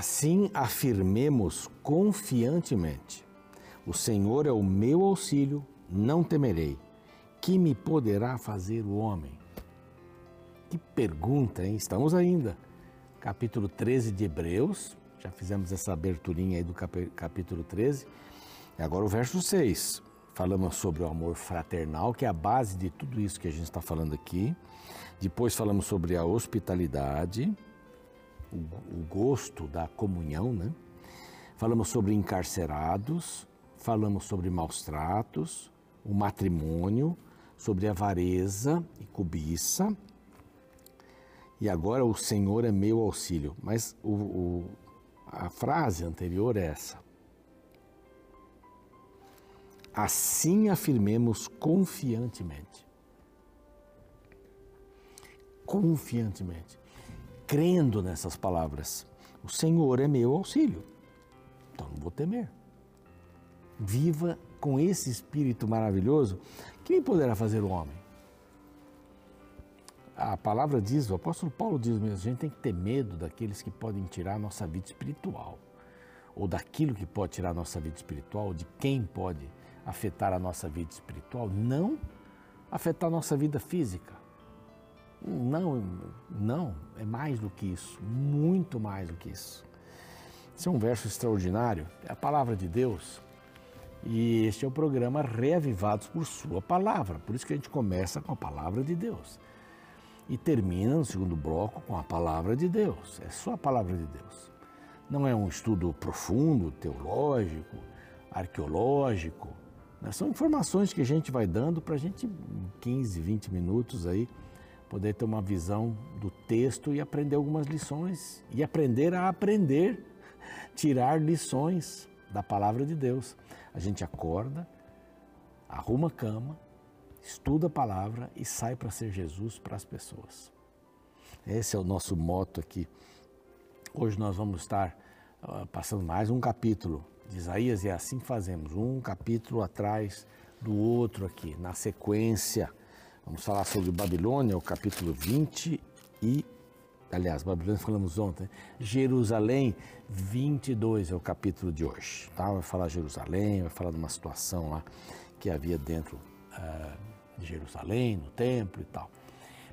Assim afirmemos confiantemente: O Senhor é o meu auxílio, não temerei. Que me poderá fazer o homem? Que pergunta, hein? Estamos ainda. Capítulo 13 de Hebreus, já fizemos essa aberturinha aí do capítulo 13. E agora o verso 6. Falamos sobre o amor fraternal, que é a base de tudo isso que a gente está falando aqui. Depois falamos sobre a hospitalidade, o, gosto da comunhão, né? Falamos sobre encarcerados, falamos sobre maus tratos, o matrimônio, sobre avareza e cobiça. E agora o Senhor é meu auxílio. Mas o, o, a frase anterior é essa. Assim afirmemos confiantemente confiantemente, crendo nessas palavras. O Senhor é meu auxílio, então não vou temer. Viva com esse espírito maravilhoso que me poderá fazer o homem. A palavra diz, o apóstolo Paulo diz mesmo, a gente tem que ter medo daqueles que podem tirar a nossa vida espiritual, ou daquilo que pode tirar a nossa vida espiritual, de quem pode afetar a nossa vida espiritual, não afetar a nossa vida física. Não, não, é mais do que isso, muito mais do que isso. Esse é um verso extraordinário, é a palavra de Deus. E este é o programa Reavivados por Sua Palavra. Por isso que a gente começa com a palavra de Deus. E termina no segundo bloco com a palavra de Deus. É só a palavra de Deus. Não é um estudo profundo, teológico, arqueológico. Né? São informações que a gente vai dando para a gente, em 15, 20 minutos aí, poder ter uma visão do texto e aprender algumas lições e aprender a aprender, tirar lições da palavra de Deus. A gente acorda, arruma a cama, estuda a palavra e sai para ser Jesus para as pessoas. Esse é o nosso moto aqui. Hoje nós vamos estar uh, passando mais um capítulo de Isaías e é assim fazemos, um capítulo atrás do outro aqui, na sequência. Vamos falar sobre Babilônia, o capítulo 20 e, aliás, Babilônia falamos ontem, Jerusalém 22 é o capítulo de hoje. Tá? Vai falar Jerusalém, vai falar de uma situação lá que havia dentro uh, de Jerusalém, no templo e tal.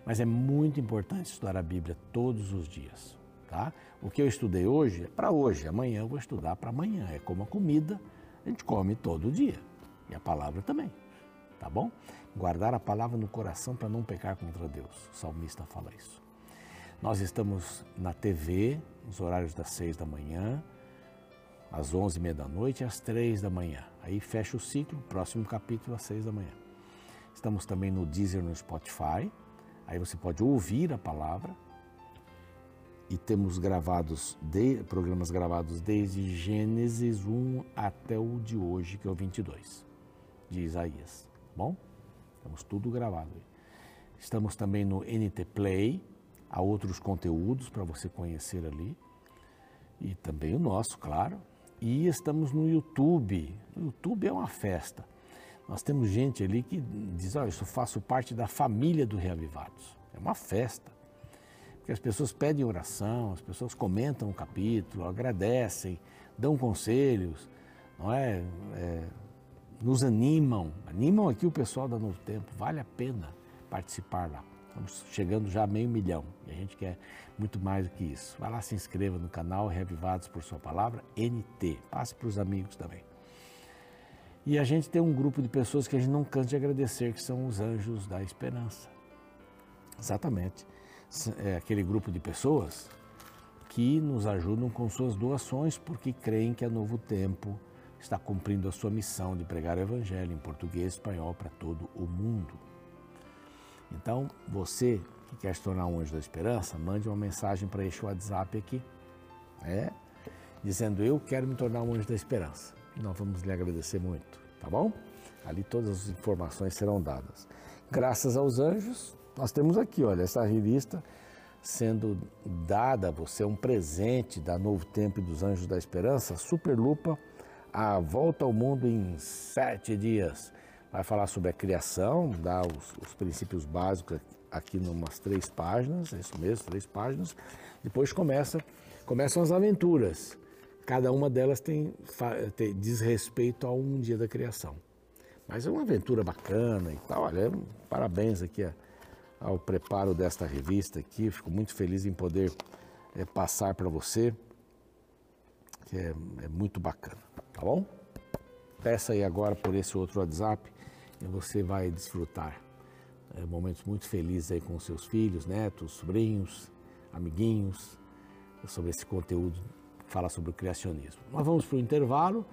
Mas é muito importante estudar a Bíblia todos os dias. Tá? O que eu estudei hoje é para hoje, amanhã eu vou estudar para amanhã. É como a comida, a gente come todo dia. E a palavra também. Tá bom? guardar a palavra no coração para não pecar contra Deus. O salmista fala isso. Nós estamos na TV, nos horários das seis da manhã, às onze e meia da noite e às três da manhã. Aí fecha o ciclo, próximo capítulo às seis da manhã. Estamos também no Deezer, no Spotify. Aí você pode ouvir a palavra. E temos gravados, de, programas gravados desde Gênesis 1 até o de hoje, que é o 22, de Isaías. Bom? Estamos tudo gravado. Estamos também no NT Play, há outros conteúdos para você conhecer ali. E também o nosso, claro. E estamos no YouTube. O YouTube é uma festa. Nós temos gente ali que diz: Olha, eu faço parte da família do Reavivados. É uma festa. Porque as pessoas pedem oração, as pessoas comentam o capítulo, agradecem, dão conselhos, não é? é nos animam, animam aqui o pessoal da Novo Tempo, vale a pena participar lá. Estamos chegando já a meio milhão e a gente quer muito mais do que isso. Vai lá, se inscreva no canal Reavivados por Sua Palavra, NT. Passe para os amigos também. E a gente tem um grupo de pessoas que a gente não cansa de agradecer, que são os anjos da esperança. Exatamente. É aquele grupo de pessoas que nos ajudam com suas doações porque creem que é novo tempo está cumprindo a sua missão de pregar o Evangelho em português e espanhol para todo o mundo. Então, você que quer se tornar um anjo da esperança, mande uma mensagem para este WhatsApp aqui, é, dizendo eu quero me tornar um anjo da esperança. Nós vamos lhe agradecer muito, tá bom? Ali todas as informações serão dadas. Graças aos anjos, nós temos aqui, olha, essa revista sendo dada a você um presente da Novo Tempo e dos Anjos da Esperança, Super Lupa a Volta ao Mundo em Sete Dias. Vai falar sobre a criação, dar os, os princípios básicos aqui numas três páginas, é isso mesmo, três páginas. Depois começa, começam as aventuras. Cada uma delas tem, tem, diz respeito a um dia da criação. Mas é uma aventura bacana e tal. Olha, parabéns aqui ao preparo desta revista aqui. Fico muito feliz em poder é, passar para você, que é, é muito bacana, tá bom? Peça aí agora por esse outro WhatsApp e você vai desfrutar é, momentos muito felizes aí com seus filhos, netos, sobrinhos, amiguinhos, sobre esse conteúdo que fala sobre o criacionismo. Nós vamos para o intervalo.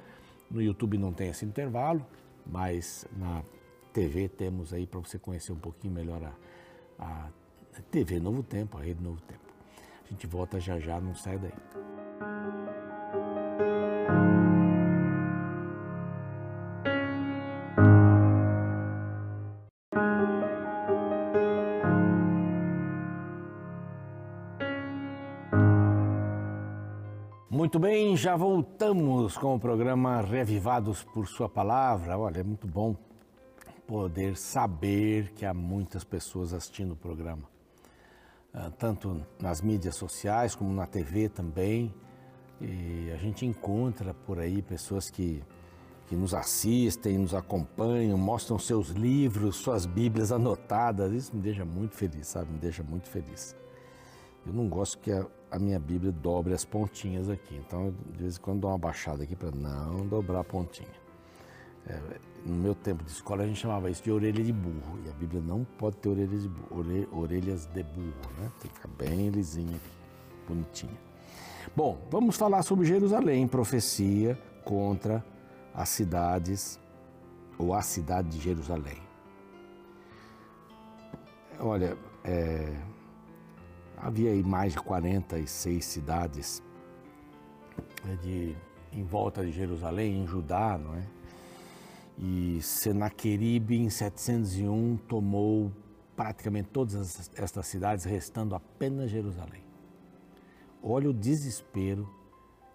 No YouTube não tem esse intervalo, mas na TV temos aí para você conhecer um pouquinho melhor a, a TV Novo Tempo, a Rede Novo Tempo. A gente volta já já, não sai daí. Muito bem, já voltamos com o programa Revivados por Sua Palavra. Olha, é muito bom poder saber que há muitas pessoas assistindo o programa, ah, tanto nas mídias sociais como na TV também. E a gente encontra por aí pessoas que, que nos assistem, nos acompanham, mostram seus livros, suas Bíblias anotadas. Isso me deixa muito feliz, sabe? Me deixa muito feliz. Eu não gosto que a, a minha Bíblia dobre as pontinhas aqui. Então, de vez em quando dou uma baixada aqui para não dobrar a pontinha. É, no meu tempo de escola a gente chamava isso de orelha de burro. E a Bíblia não pode ter orelhas de burro, orelhas de burro, né? Tem que ficar bem lisinha, bonitinha. Bom, vamos falar sobre Jerusalém, profecia contra as cidades ou a cidade de Jerusalém. Olha, é, Havia aí mais de 46 cidades né, de, em volta de Jerusalém, em Judá, não é? E Senaqueribe, em 701, tomou praticamente todas estas cidades, restando apenas Jerusalém. Olha o desespero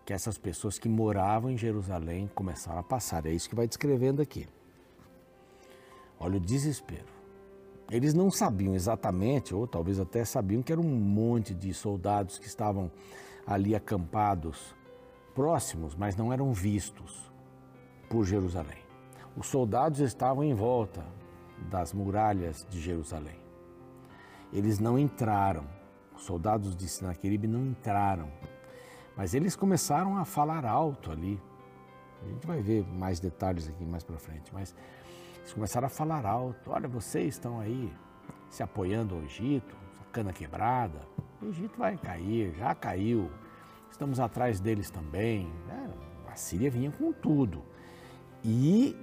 que essas pessoas que moravam em Jerusalém começaram a passar. É isso que vai descrevendo aqui. Olha o desespero. Eles não sabiam exatamente, ou talvez até sabiam que era um monte de soldados que estavam ali acampados próximos, mas não eram vistos por Jerusalém. Os soldados estavam em volta das muralhas de Jerusalém. Eles não entraram, os soldados de Sinaqueribe não entraram, mas eles começaram a falar alto ali. A gente vai ver mais detalhes aqui mais para frente, mas eles começaram a falar alto: olha, vocês estão aí se apoiando ao Egito, cana quebrada, o Egito vai cair, já caiu, estamos atrás deles também. É, a Síria vinha com tudo. E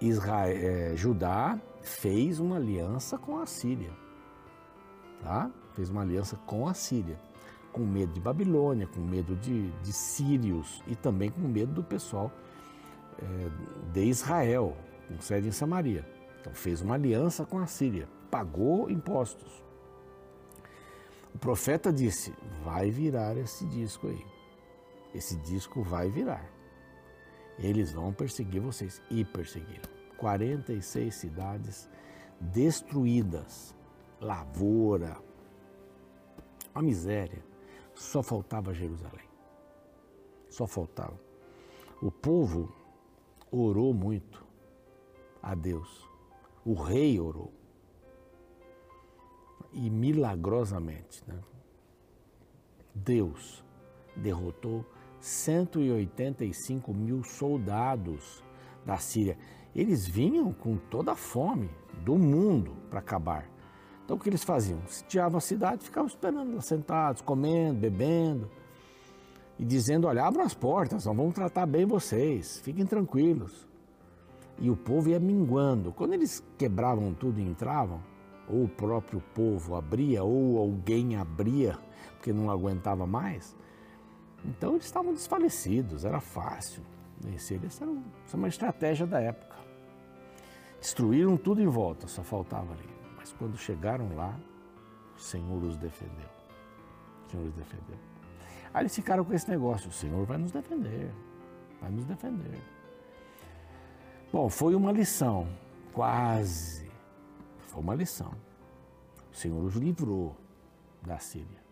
Israel, é, Judá fez uma aliança com a Síria. Tá? Fez uma aliança com a Síria. Com medo de Babilônia, com medo de, de sírios e também com medo do pessoal é, de Israel, com sede em Samaria. Então fez uma aliança com a Síria, pagou impostos. O profeta disse: vai virar esse disco aí. Esse disco vai virar. Eles vão perseguir vocês. E perseguiram. 46 cidades destruídas, lavoura, a miséria. Só faltava Jerusalém. Só faltava. O povo orou muito a Deus. O rei orou. E milagrosamente, né? Deus derrotou 185 mil soldados da Síria. Eles vinham com toda a fome do mundo para acabar. Então o que eles faziam? Sitiavam a cidade, ficavam esperando, sentados, comendo, bebendo e dizendo: Olha, abram as portas, nós vamos tratar bem vocês, fiquem tranquilos e o povo ia minguando. Quando eles quebravam tudo e entravam, ou o próprio povo abria, ou alguém abria, porque não aguentava mais, então eles estavam desfalecidos, era fácil vencer. Essa era uma estratégia da época. Destruíram tudo em volta, só faltava ali. Mas quando chegaram lá, o Senhor os defendeu. O Senhor os defendeu. Aí eles ficaram com esse negócio: o Senhor vai nos defender, vai nos defender. Bom, foi uma lição, quase. Foi uma lição. O Senhor os livrou da Síria.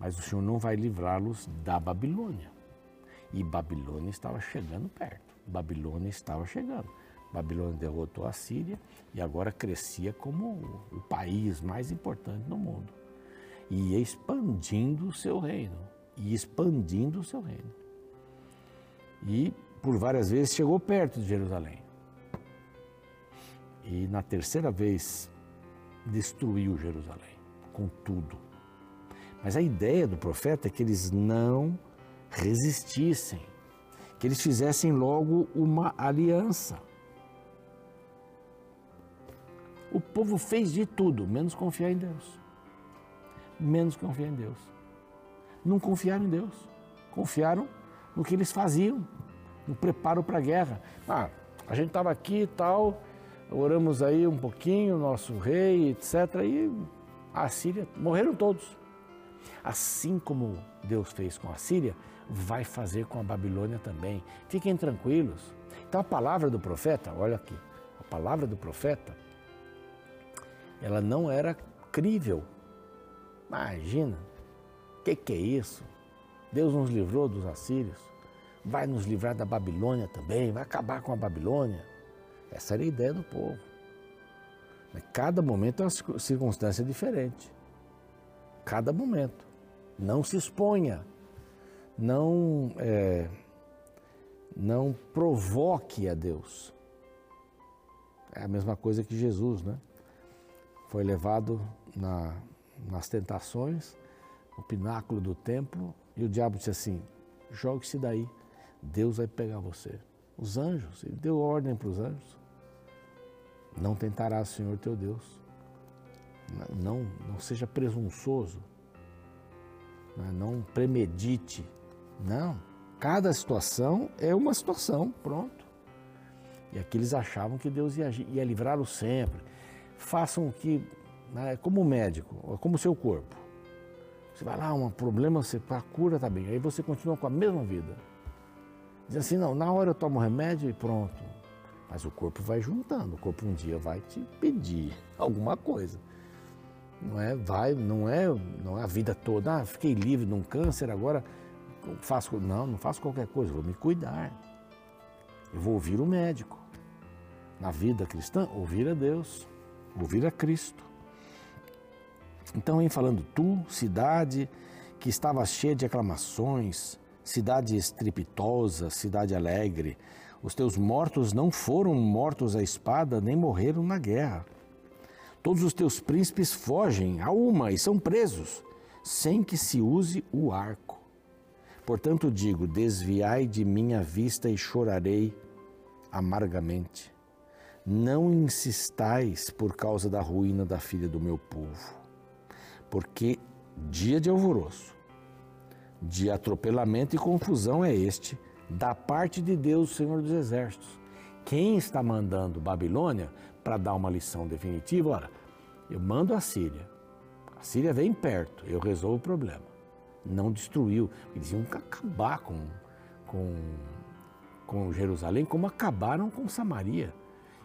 Mas o Senhor não vai livrá-los da Babilônia. E Babilônia estava chegando perto. Babilônia estava chegando. Babilônia derrotou a Síria e agora crescia como o país mais importante no mundo. E ia expandindo o seu reino. E expandindo o seu reino. E por várias vezes chegou perto de Jerusalém. E na terceira vez destruiu Jerusalém, com tudo. Mas a ideia do profeta é que eles não resistissem, que eles fizessem logo uma aliança. O povo fez de tudo, menos confiar em Deus. Menos confiar em Deus. Não confiaram em Deus. Confiaram no que eles faziam, no preparo para a guerra. Ah, a gente estava aqui e tal, oramos aí um pouquinho, nosso rei, etc. E a Síria, morreram todos. Assim como Deus fez com a Síria, vai fazer com a Babilônia também. Fiquem tranquilos. Então a palavra do profeta, olha aqui, a palavra do profeta, ela não era crível. Imagina, o que, que é isso? Deus nos livrou dos assírios, vai nos livrar da Babilônia também, vai acabar com a Babilônia. Essa era a ideia do povo. Cada momento é uma circunstância diferente. Cada momento. Não se exponha. Não, é, não provoque a Deus. É a mesma coisa que Jesus, né? Foi levado na, nas tentações, no pináculo do templo, e o diabo disse assim: jogue-se daí, Deus vai pegar você. Os anjos, ele deu ordem para os anjos. Não tentará o Senhor teu Deus. Não, não seja presunçoso. Né? Não premedite. Não. Cada situação é uma situação, pronto. E aqui eles achavam que Deus ia, ia livrá-los sempre. Façam o que, né, como médico, como o seu corpo. Você vai lá, um problema, você, a cura está bem. Aí você continua com a mesma vida. Diz assim, não, na hora eu tomo remédio e pronto. Mas o corpo vai juntando, o corpo um dia vai te pedir alguma coisa. Não é, vai, não é, não é a vida toda, ah, fiquei livre de um câncer, agora faço, não, não faço qualquer coisa, vou me cuidar. Eu vou ouvir o médico. Na vida cristã, ouvir a Deus, ouvir a Cristo. Então, vem falando, tu, cidade que estava cheia de aclamações, cidade estrepitosa, cidade alegre, os teus mortos não foram mortos à espada, nem morreram na guerra. Todos os teus príncipes fogem a uma e são presos, sem que se use o arco. Portanto, digo: desviai de minha vista e chorarei amargamente. Não insistais por causa da ruína da filha do meu povo, porque dia de alvoroço, de atropelamento e confusão é este da parte de Deus, Senhor dos Exércitos. Quem está mandando Babilônia para dar uma lição definitiva? Ora, eu mando a Síria. A Síria vem perto, eu resolvo o problema. Não destruiu. Eles iam acabar com, com, com Jerusalém, como acabaram com Samaria.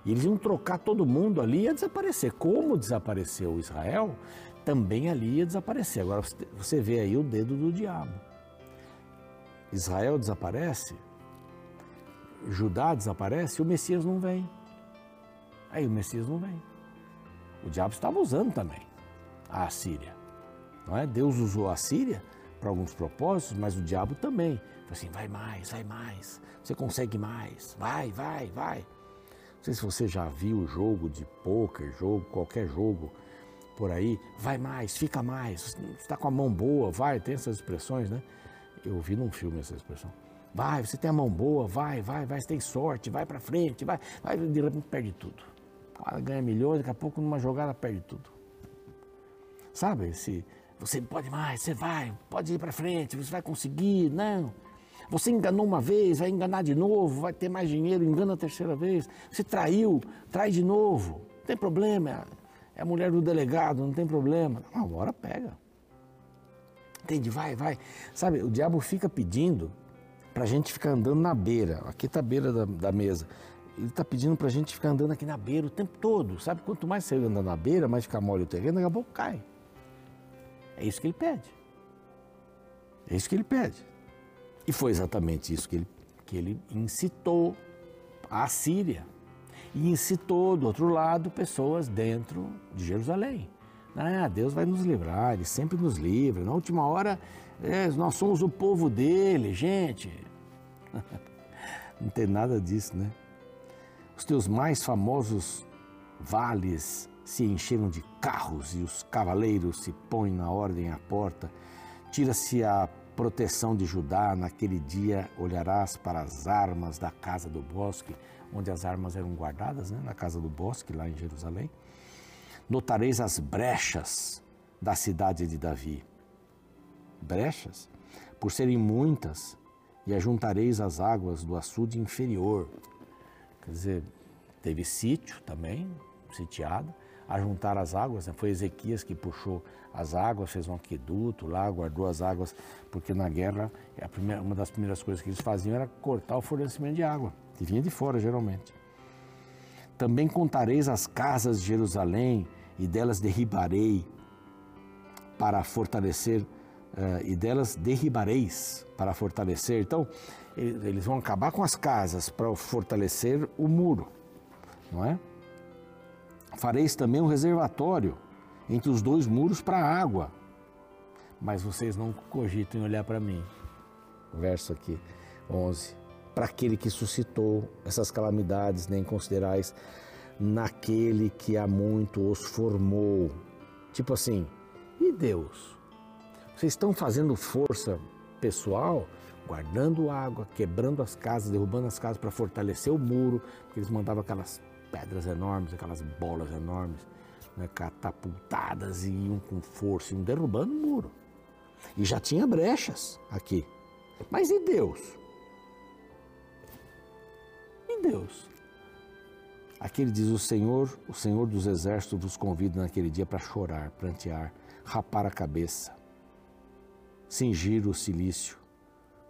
E eles iam trocar todo mundo ali e ia desaparecer. Como desapareceu Israel, também ali ia desaparecer. Agora você vê aí o dedo do diabo. Israel desaparece, Judá desaparece, o Messias não vem. Aí o Messias não vem. O diabo estava usando também a Síria. Não é? Deus usou a Síria para alguns propósitos, mas o diabo também. Falei assim, vai mais, vai mais, você consegue mais, vai, vai, vai. Não sei se você já viu o jogo de pôquer, jogo, qualquer jogo por aí, vai mais, fica mais, está com a mão boa, vai, tem essas expressões, né? Eu ouvi num filme essa expressão. Vai, você tem a mão boa, vai, vai, vai, você tem sorte, vai para frente, vai, vai, de repente perde tudo. Ganha milhões, daqui a pouco numa jogada perde tudo. Sabe, se você pode mais, você vai, pode ir para frente, você vai conseguir, não. Você enganou uma vez, vai enganar de novo, vai ter mais dinheiro, engana a terceira vez. Você traiu, trai de novo, não tem problema. É mulher do delegado, não tem problema. Agora pega. Entende? Vai, vai. Sabe, o diabo fica pedindo para a gente ficar andando na beira. Aqui está a beira da, da, mesa. ele está pedindo para a gente ficar andando aqui na beira o tempo todo, sabe? Quanto mais você anda na beira, mais fica mole o terreno, daqui a pouco cai. É isso que ele pede. É isso que ele pede. E foi exatamente isso que ele, que ele incitou a Síria. E incitou, do outro lado, pessoas dentro de Jerusalém. Ah, Deus vai nos livrar, Ele sempre nos livra. Na última hora, é, nós somos o povo dele, gente. Não tem nada disso, né? Os teus mais famosos vales se encheram de carros e os cavaleiros se põem na ordem à porta. Tira-se a proteção de Judá, naquele dia olharás para as armas da casa do bosque, onde as armas eram guardadas, né? na casa do bosque, lá em Jerusalém. Notareis as brechas da cidade de Davi. Brechas, por serem muitas, e ajuntareis as águas do açude inferior. Quer dizer, teve sítio também, sitiado, ajuntar as águas, né? foi Ezequias que puxou as águas, fez um aqueduto lá, guardou as águas, porque na guerra primeira, uma das primeiras coisas que eles faziam era cortar o fornecimento de água, que vinha de fora geralmente. Também contareis as casas de Jerusalém e delas derribarei para fortalecer uh, e delas derribareis para fortalecer. Então, eles vão acabar com as casas para fortalecer o muro, não é? Fareis também um reservatório entre os dois muros para água. Mas vocês não cogitam olhar para mim. Verso aqui, 11. Para aquele que suscitou essas calamidades, nem considerais naquele que há muito os formou. Tipo assim, e Deus? Vocês estão fazendo força pessoal, guardando água, quebrando as casas, derrubando as casas para fortalecer o muro, porque eles mandavam aquelas pedras enormes, aquelas bolas enormes, né, catapultadas e iam com força, iam derrubando o muro. E já tinha brechas aqui. Mas e Deus? E Deus? Aqui ele diz: O Senhor, o Senhor dos exércitos vos convida naquele dia para chorar, prantear, rapar a cabeça cingir o cilício.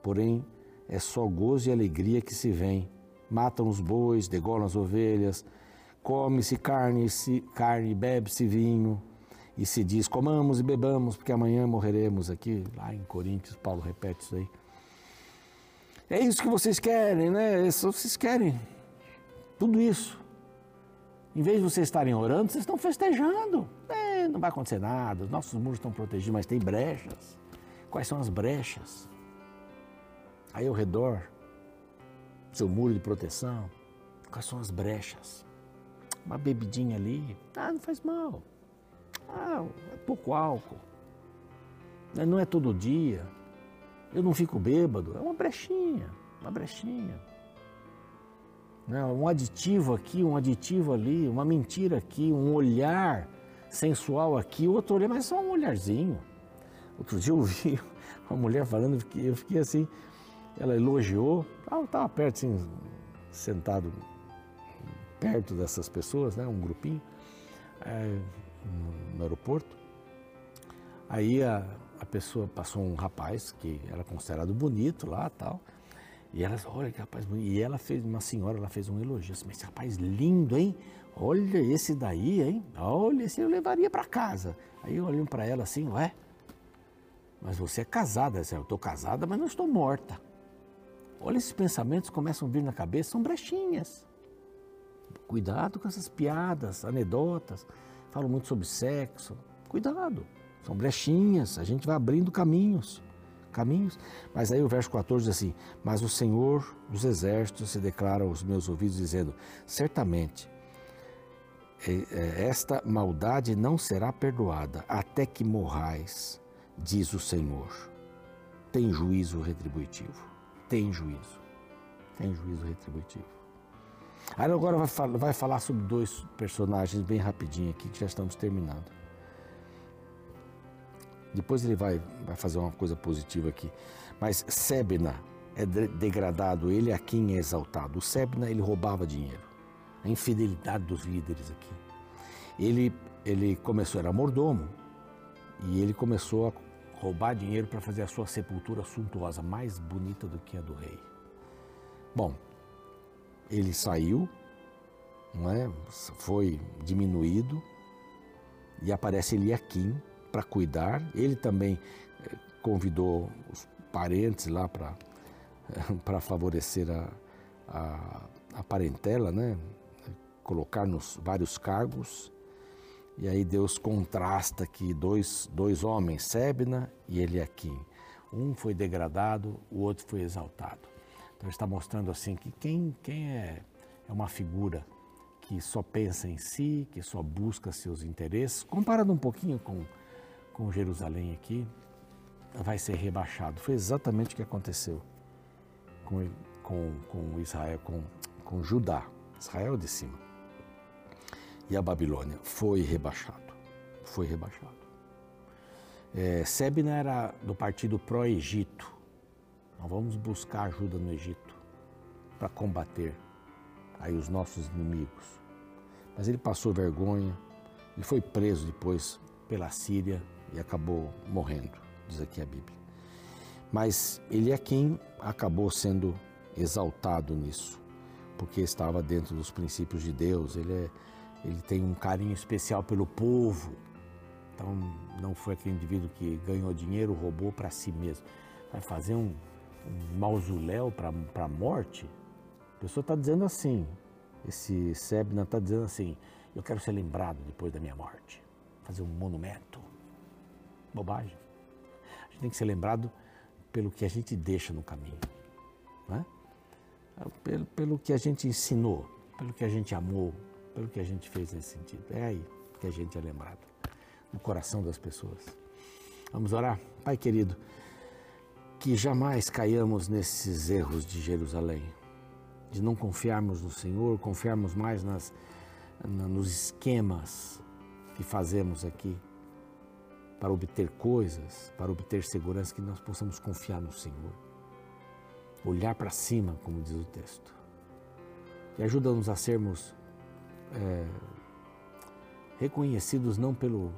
Porém, é só gozo e alegria que se vem. Matam os bois, degolam as ovelhas, come-se carne, se, carne bebe-se vinho, e se diz: comamos e bebamos, porque amanhã morreremos. Aqui, lá em Coríntios, Paulo repete isso aí. É isso que vocês querem, né? Vocês querem tudo isso. Em vez de vocês estarem orando, vocês estão festejando. É, não vai acontecer nada, os nossos muros estão protegidos, mas tem brechas. Quais são as brechas? Aí ao redor, seu muro de proteção, quais são as brechas? Uma bebidinha ali, ah, não faz mal. Ah, é pouco álcool. Né, não é todo dia. Eu não fico bêbado. É uma brechinha, uma brechinha. Né, um aditivo aqui, um aditivo ali, uma mentira aqui, um olhar sensual aqui, outro olhar, mas só um olharzinho. Outro dia eu ouvi uma mulher falando, eu fiquei assim, ela elogiou, estava perto, assim, sentado perto dessas pessoas, né, um grupinho, é, no aeroporto. Aí a, a pessoa passou um rapaz que era considerado bonito lá tal. E ela olha que rapaz bonito. E ela fez, uma senhora, ela fez um elogio assim, mas esse rapaz lindo, hein? Olha esse daí, hein? Olha, esse eu levaria para casa. Aí olhei para ela assim, ué, mas você é casada, eu estou casada, mas não estou morta. Olha, esses pensamentos começam a vir na cabeça, são brechinhas. Cuidado com essas piadas, anedotas, falam muito sobre sexo. Cuidado, são brechinhas, a gente vai abrindo caminhos. Caminhos. Mas aí o verso 14 diz assim: Mas o Senhor dos exércitos se declara aos meus ouvidos, dizendo: Certamente esta maldade não será perdoada até que morrais diz o Senhor. Tem juízo retributivo. Tem juízo. Tem juízo retributivo. Aí agora vai, falar, vai falar sobre dois personagens bem rapidinho aqui, que já estamos terminando. Depois ele vai, vai fazer uma coisa positiva aqui. Mas Sebna é degradado, ele é quem é exaltado. O Sebna, ele roubava dinheiro. A infidelidade dos líderes aqui. Ele, ele começou, era mordomo, e ele começou a roubar dinheiro para fazer a sua sepultura suntuosa, mais bonita do que a do rei. Bom, ele saiu, não é? foi diminuído, e aparece Eliakim para cuidar. Ele também eh, convidou os parentes lá para favorecer a, a, a, parentela, né? colocar nos vários cargos. E aí Deus contrasta aqui dois, dois homens, Sebna e Eliakim. Um foi degradado, o outro foi exaltado. Então está mostrando assim que quem, quem é, é uma figura que só pensa em si, que só busca seus interesses, comparado um pouquinho com, com Jerusalém aqui, vai ser rebaixado. Foi exatamente o que aconteceu com, com, com Israel, com, com Judá, Israel de cima. E a Babilônia foi rebaixado, foi rebaixado. É, Sebna era do partido pró-Egito. Nós vamos buscar ajuda no Egito para combater aí os nossos inimigos. Mas ele passou vergonha, ele foi preso depois pela Síria e acabou morrendo, diz aqui a Bíblia. Mas ele é quem acabou sendo exaltado nisso, porque estava dentro dos princípios de Deus, ele, é, ele tem um carinho especial pelo povo, então não foi aquele indivíduo que ganhou dinheiro, roubou para si mesmo. Vai fazer um, um mausoléu para a morte? A pessoa está dizendo assim, esse Sebna está dizendo assim, eu quero ser lembrado depois da minha morte, fazer um monumento. Bobagem. A gente tem que ser lembrado pelo que a gente deixa no caminho, né? pelo, pelo que a gente ensinou, pelo que a gente amou, pelo que a gente fez nesse sentido. É aí que a gente é lembrado, no coração das pessoas. Vamos orar? Pai querido, que jamais caiamos nesses erros de Jerusalém de não confiarmos no Senhor, confiarmos mais nas, na, nos esquemas que fazemos aqui para obter coisas, para obter segurança, que nós possamos confiar no Senhor. Olhar para cima, como diz o texto. E ajuda-nos a sermos é, reconhecidos não pelo,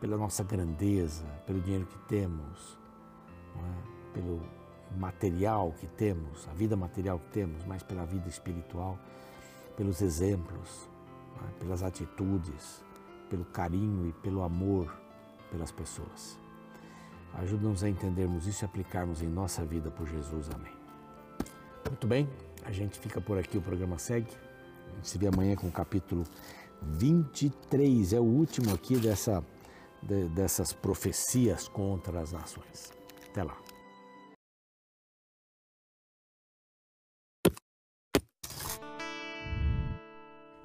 pela nossa grandeza, pelo dinheiro que temos, é? pelo material que temos, a vida material que temos, mas pela vida espiritual, pelos exemplos, né, pelas atitudes, pelo carinho e pelo amor pelas pessoas. Ajuda-nos a entendermos isso e aplicarmos em nossa vida por Jesus. Amém. Muito bem, a gente fica por aqui, o programa segue. A gente se vê amanhã com o capítulo 23, é o último aqui dessa, de, dessas profecias contra as nações. Até lá.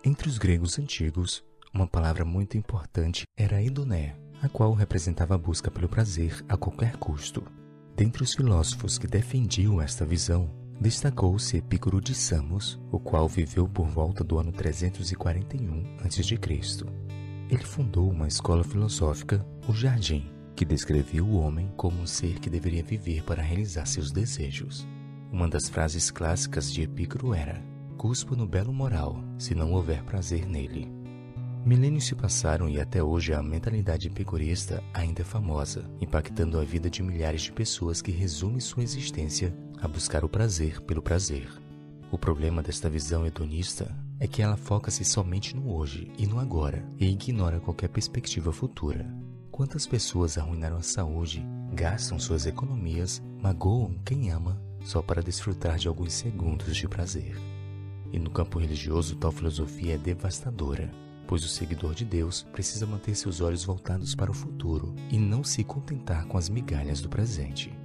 Entre os gregos antigos, uma palavra muito importante era idoné, a qual representava a busca pelo prazer a qualquer custo. Dentre os filósofos que defendiam esta visão, destacou-se Epicuro de Samos, o qual viveu por volta do ano 341 a.C. Ele fundou uma escola filosófica, o Jardim, que descrevia o homem como um ser que deveria viver para realizar seus desejos. Uma das frases clássicas de Epicuro era: cuspo no belo moral, se não houver prazer nele. Milênios se passaram e até hoje a mentalidade epicurista ainda é famosa, impactando a vida de milhares de pessoas que resumem sua existência a buscar o prazer pelo prazer. O problema desta visão hedonista é que ela foca-se somente no hoje e no agora e ignora qualquer perspectiva futura. Quantas pessoas arruinaram a saúde, gastam suas economias, magoam quem ama só para desfrutar de alguns segundos de prazer? E no campo religioso, tal filosofia é devastadora, pois o seguidor de Deus precisa manter seus olhos voltados para o futuro e não se contentar com as migalhas do presente.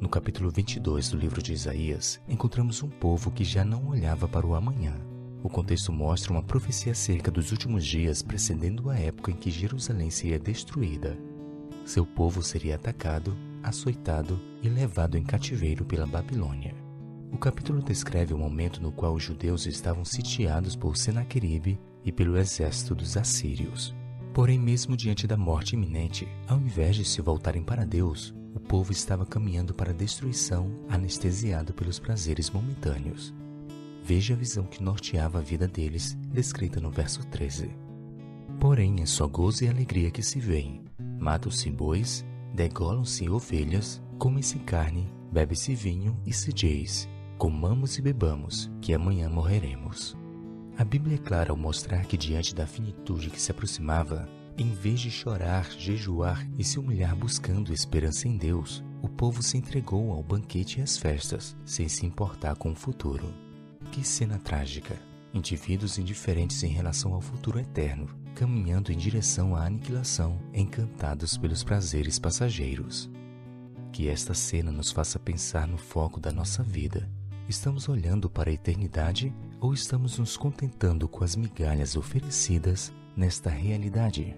No capítulo 22 do livro de Isaías, encontramos um povo que já não olhava para o amanhã. O contexto mostra uma profecia acerca dos últimos dias precedendo a época em que Jerusalém seria destruída. Seu povo seria atacado, açoitado e levado em cativeiro pela Babilônia. O capítulo descreve o momento no qual os judeus estavam sitiados por Senaqueribe e pelo exército dos assírios. Porém, mesmo diante da morte iminente, ao invés de se voltarem para Deus, o povo estava caminhando para a destruição, anestesiado pelos prazeres momentâneos. Veja a visão que norteava a vida deles, descrita no verso 13. Porém, é só gozo e alegria que se veem. Matam-se bois, degolam-se ovelhas, comem-se carne, bebe-se vinho e se diz: comamos e bebamos, que amanhã morreremos. A Bíblia é clara ao mostrar que, diante da finitude que se aproximava, em vez de chorar, jejuar e se humilhar buscando esperança em Deus, o povo se entregou ao banquete e às festas, sem se importar com o futuro. Que cena trágica! Indivíduos indiferentes em relação ao futuro eterno, caminhando em direção à aniquilação, encantados pelos prazeres passageiros. Que esta cena nos faça pensar no foco da nossa vida. Estamos olhando para a eternidade ou estamos nos contentando com as migalhas oferecidas nesta realidade?